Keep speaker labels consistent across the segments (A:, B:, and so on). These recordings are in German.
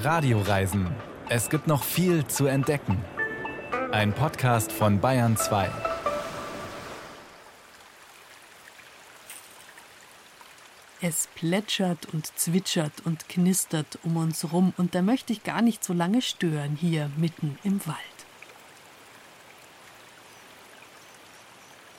A: Radioreisen. Es gibt noch viel zu entdecken. Ein Podcast von Bayern 2.
B: Es plätschert und zwitschert und knistert um uns rum und da möchte ich gar nicht so lange stören hier mitten im Wald.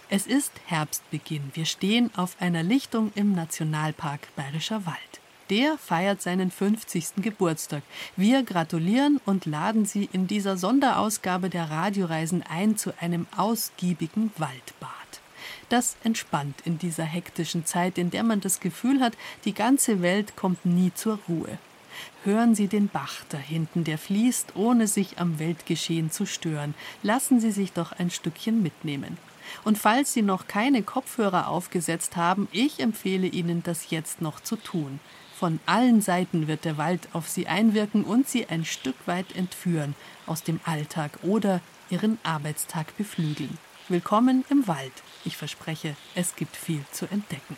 B: Es ist Herbstbeginn. Wir stehen auf einer Lichtung im Nationalpark Bayerischer Wald. Der feiert seinen 50. Geburtstag. Wir gratulieren und laden Sie in dieser Sonderausgabe der Radioreisen ein zu einem ausgiebigen Waldbad. Das entspannt in dieser hektischen Zeit, in der man das Gefühl hat, die ganze Welt kommt nie zur Ruhe. Hören Sie den Bach da hinten, der fließt, ohne sich am Weltgeschehen zu stören. Lassen Sie sich doch ein Stückchen mitnehmen. Und falls Sie noch keine Kopfhörer aufgesetzt haben, ich empfehle Ihnen, das jetzt noch zu tun. Von allen Seiten wird der Wald auf Sie einwirken und Sie ein Stück weit entführen aus dem Alltag oder Ihren Arbeitstag beflügeln. Willkommen im Wald. Ich verspreche, es gibt viel zu entdecken.